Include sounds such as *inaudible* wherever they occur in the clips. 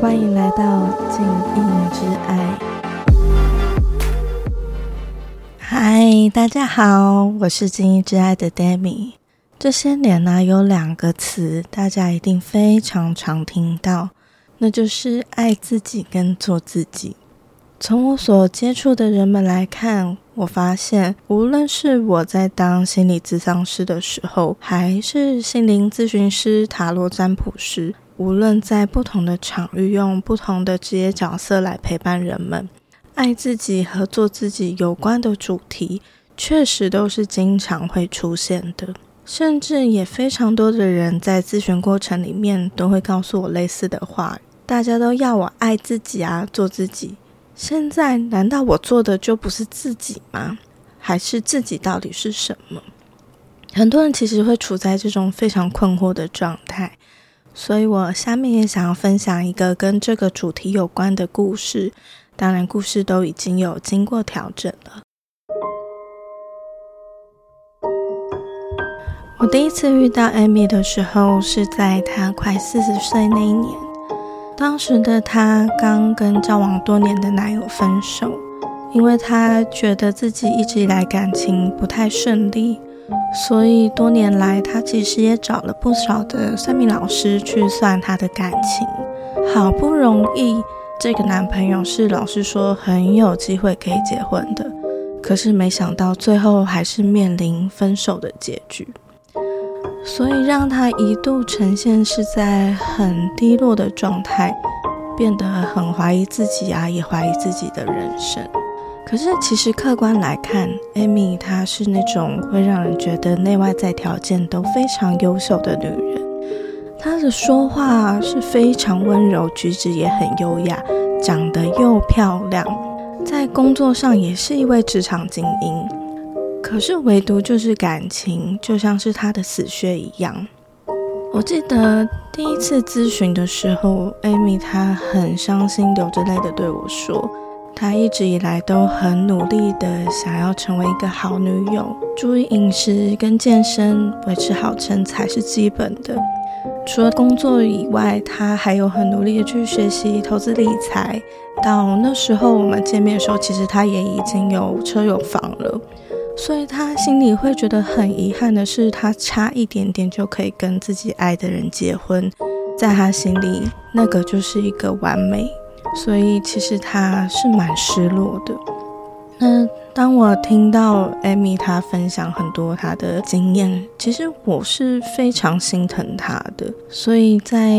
欢迎来到静音之爱。嗨，大家好，我是静音之爱的 Demi。这些年呢，有两个词大家一定非常常听到，那就是爱自己跟做自己。从我所接触的人们来看，我发现，无论是我在当心理咨商师的时候，还是心灵咨询师、塔罗占卜师，无论在不同的场域，用不同的职业角色来陪伴人们，爱自己和做自己有关的主题，确实都是经常会出现的。甚至也非常多的人在咨询过程里面都会告诉我类似的话，大家都要我爱自己啊，做自己。现在难道我做的就不是自己吗？还是自己到底是什么？很多人其实会处在这种非常困惑的状态，所以我下面也想要分享一个跟这个主题有关的故事。当然，故事都已经有经过调整了。我第一次遇到艾米的时候，是在她快四十岁那一年。当时的她刚跟交往多年的男友分手，因为她觉得自己一直以来感情不太顺利，所以多年来她其实也找了不少的算命老师去算她的感情。好不容易，这个男朋友是老师说很有机会可以结婚的，可是没想到最后还是面临分手的结局。所以让他一度呈现是在很低落的状态，变得很怀疑自己啊，也怀疑自己的人生。可是其实客观来看，Amy 她是那种会让人觉得内外在条件都非常优秀的女人。她的说话是非常温柔，举止也很优雅，长得又漂亮，在工作上也是一位职场精英。可是唯独就是感情，就像是她的死穴一样。我记得第一次咨询的时候，Amy 她很伤心，流着泪的对我说，她一直以来都很努力的想要成为一个好女友，注意饮食跟健身，维持好身材是基本的。除了工作以外，她还有很努力的去学习投资理财。到那时候我们见面的时候，其实她也已经有车有房了。所以他心里会觉得很遗憾的是，他差一点点就可以跟自己爱的人结婚，在他心里那个就是一个完美，所以其实他是蛮失落的。那当我听到艾米她分享很多她的经验，其实我是非常心疼她的。所以在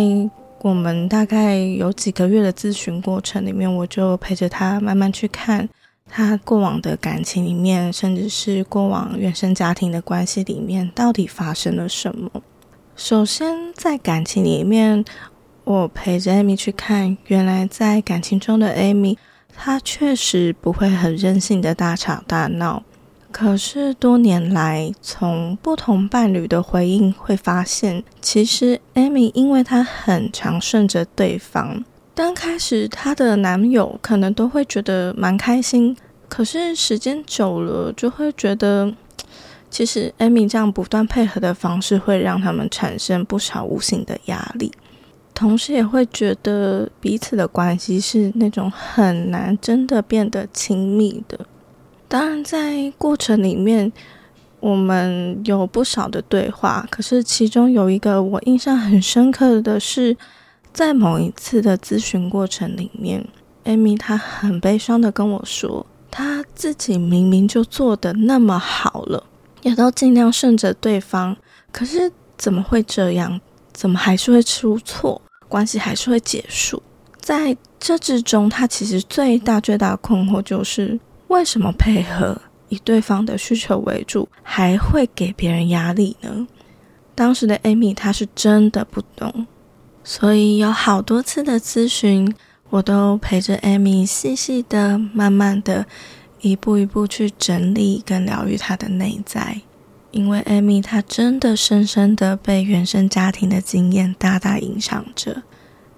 我们大概有几个月的咨询过程里面，我就陪着她慢慢去看。他过往的感情里面，甚至是过往原生家庭的关系里面，到底发生了什么？首先，在感情里面，我陪着艾米去看，原来在感情中的艾米，她确实不会很任性的大吵大闹。可是多年来，从不同伴侣的回应会发现，其实艾米因为她很常顺着对方。刚开始，她的男友可能都会觉得蛮开心，可是时间久了，就会觉得，其实艾米这样不断配合的方式，会让他们产生不少无形的压力，同时也会觉得彼此的关系是那种很难真的变得亲密的。当然，在过程里面，我们有不少的对话，可是其中有一个我印象很深刻的是。在某一次的咨询过程里面，艾米她很悲伤的跟我说，她自己明明就做的那么好了，也都尽量顺着对方，可是怎么会这样？怎么还是会出错？关系还是会结束？在这之中，他其实最大最大的困惑就是，为什么配合以对方的需求为主，还会给别人压力呢？当时的艾米她是真的不懂。所以有好多次的咨询，我都陪着艾米细细的、慢慢的、一步一步去整理跟疗愈他的内在。因为艾米她真的深深的被原生家庭的经验大大影响着。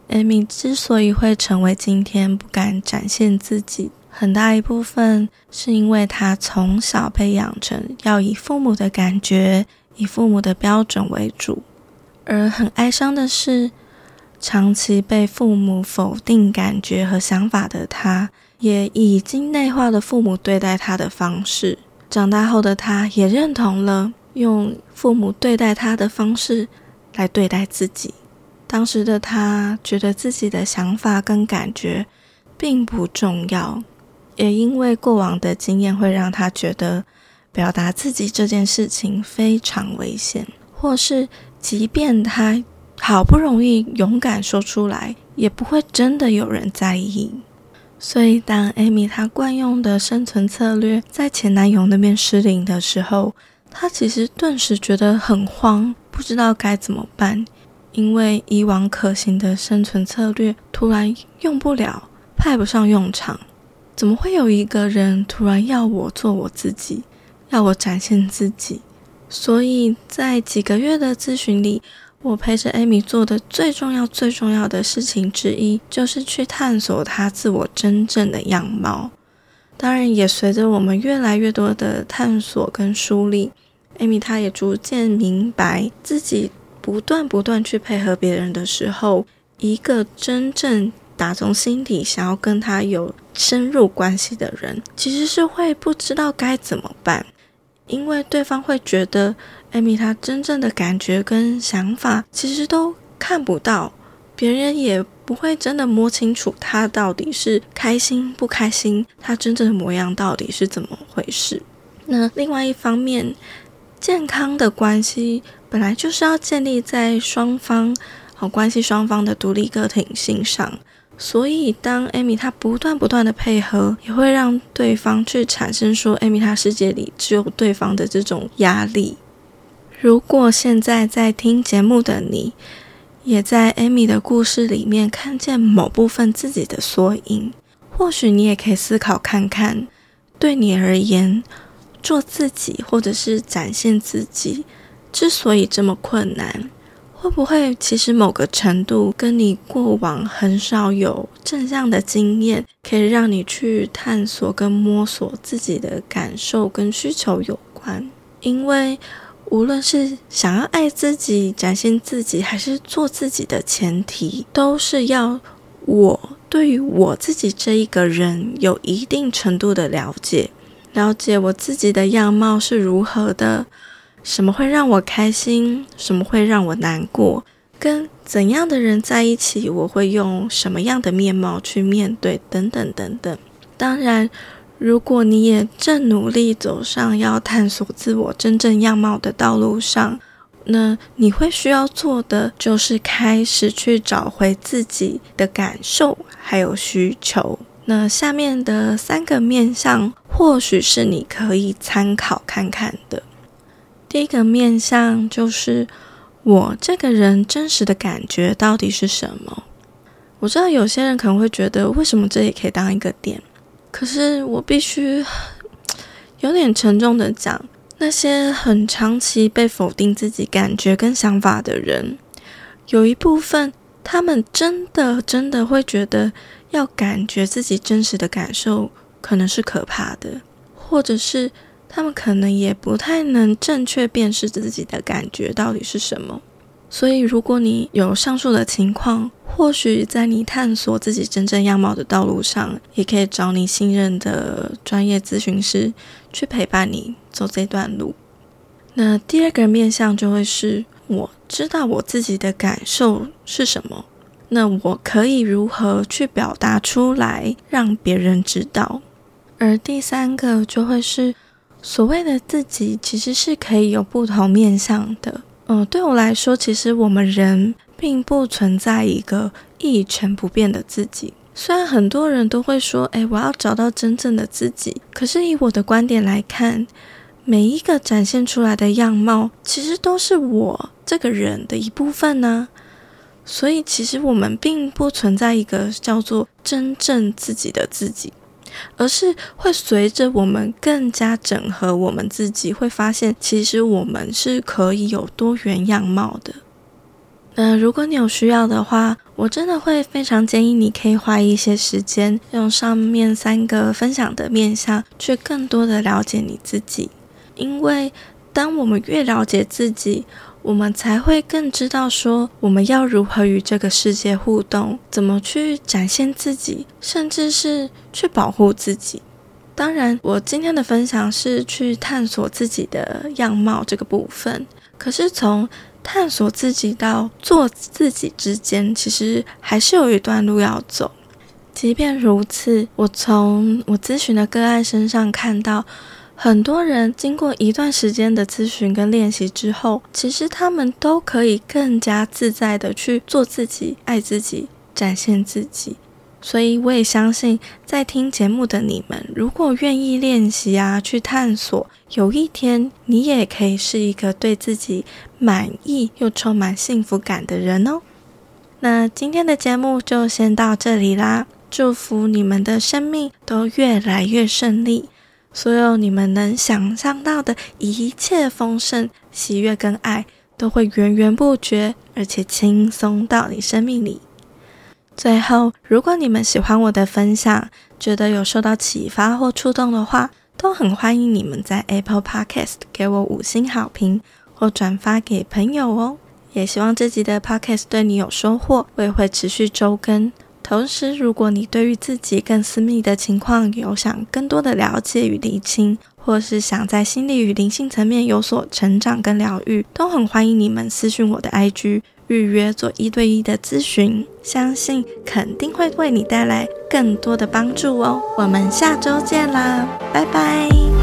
艾米之所以会成为今天不敢展现自己，很大一部分是因为她从小被养成要以父母的感觉、以父母的标准为主，而很哀伤的是。长期被父母否定感觉和想法的他，也已经内化了父母对待他的方式。长大后的他，也认同了用父母对待他的方式来对待自己。当时的他觉得自己的想法跟感觉并不重要，也因为过往的经验会让他觉得表达自己这件事情非常危险，或是即便他好不容易勇敢说出来，也不会真的有人在意。所以，当艾米她惯用的生存策略在前男友那边失灵的时候，她其实顿时觉得很慌，不知道该怎么办。因为以往可行的生存策略突然用不了，派不上用场。怎么会有一个人突然要我做我自己，要我展现自己？所以在几个月的咨询里。我陪着艾米做的最重要、最重要的事情之一，就是去探索她自我真正的样貌。当然，也随着我们越来越多的探索跟梳理，艾米她也逐渐明白，自己不断不断去配合别人的时候，一个真正打从心底想要跟他有深入关系的人，其实是会不知道该怎么办，因为对方会觉得。艾米她真正的感觉跟想法其实都看不到，别人也不会真的摸清楚她到底是开心不开心，她真正的模样到底是怎么回事。那另外一方面，健康的关系本来就是要建立在双方好关系双方的独立个体性上，所以当艾米她不断不断的配合，也会让对方去产生说艾米她世界里只有对方的这种压力。如果现在在听节目的你，也在艾米的故事里面看见某部分自己的缩影，或许你也可以思考看看，对你而言，做自己或者是展现自己，之所以这么困难，会不会其实某个程度跟你过往很少有正向的经验，可以让你去探索跟摸索自己的感受跟需求有关？因为。无论是想要爱自己、展现自己，还是做自己的前提，都是要我对于我自己这一个人有一定程度的了解，了解我自己的样貌是如何的，什么会让我开心，什么会让我难过，跟怎样的人在一起，我会用什么样的面貌去面对，等等等等。当然。如果你也正努力走上要探索自我真正样貌的道路上，那你会需要做的就是开始去找回自己的感受还有需求。那下面的三个面向，或许是你可以参考看看的。第一个面向就是我这个人真实的感觉到底是什么？我知道有些人可能会觉得，为什么这也可以当一个点？可是我必须 *sighs* 有点沉重的讲，那些很长期被否定自己感觉跟想法的人，有一部分他们真的真的会觉得要感觉自己真实的感受可能是可怕的，或者是他们可能也不太能正确辨识自己的感觉到底是什么。所以，如果你有上述的情况，或许在你探索自己真正样貌的道路上，也可以找你信任的专业咨询师去陪伴你走这段路。那第二个面向就会是，我知道我自己的感受是什么，那我可以如何去表达出来，让别人知道。而第三个就会是，所谓的自己其实是可以有不同面向的。嗯，对我来说，其实我们人并不存在一个一成不变的自己。虽然很多人都会说：“哎，我要找到真正的自己。”可是以我的观点来看，每一个展现出来的样貌，其实都是我这个人的一部分呢。所以，其实我们并不存在一个叫做真正自己的自己。而是会随着我们更加整合我们自己，会发现其实我们是可以有多元样貌的。那如果你有需要的话，我真的会非常建议你可以花一些时间，用上面三个分享的面向，去更多的了解你自己。因为当我们越了解自己，我们才会更知道说我们要如何与这个世界互动，怎么去展现自己，甚至是去保护自己。当然，我今天的分享是去探索自己的样貌这个部分。可是从探索自己到做自己之间，其实还是有一段路要走。即便如此，我从我咨询的个案身上看到，很多人经过一段时间的咨询跟练习之后，其实他们都可以更加自在的去做自己、爱自己、展现自己。所以我也相信，在听节目的你们，如果愿意练习啊，去探索，有一天你也可以是一个对自己满意又充满幸福感的人哦。那今天的节目就先到这里啦，祝福你们的生命都越来越顺利，所有你们能想象到的一切丰盛、喜悦跟爱，都会源源不绝，而且轻松到你生命里。最后，如果你们喜欢我的分享，觉得有受到启发或触动的话，都很欢迎你们在 Apple Podcast 给我五星好评或转发给朋友哦。也希望这集的 Podcast 对你有收获，我也会持续周更。同时，如果你对于自己更私密的情况有想更多的了解与理清，或是想在心理与灵性层面有所成长跟疗愈，都很欢迎你们私讯我的 IG。预约做一对一的咨询，相信肯定会为你带来更多的帮助哦。我们下周见啦，拜拜。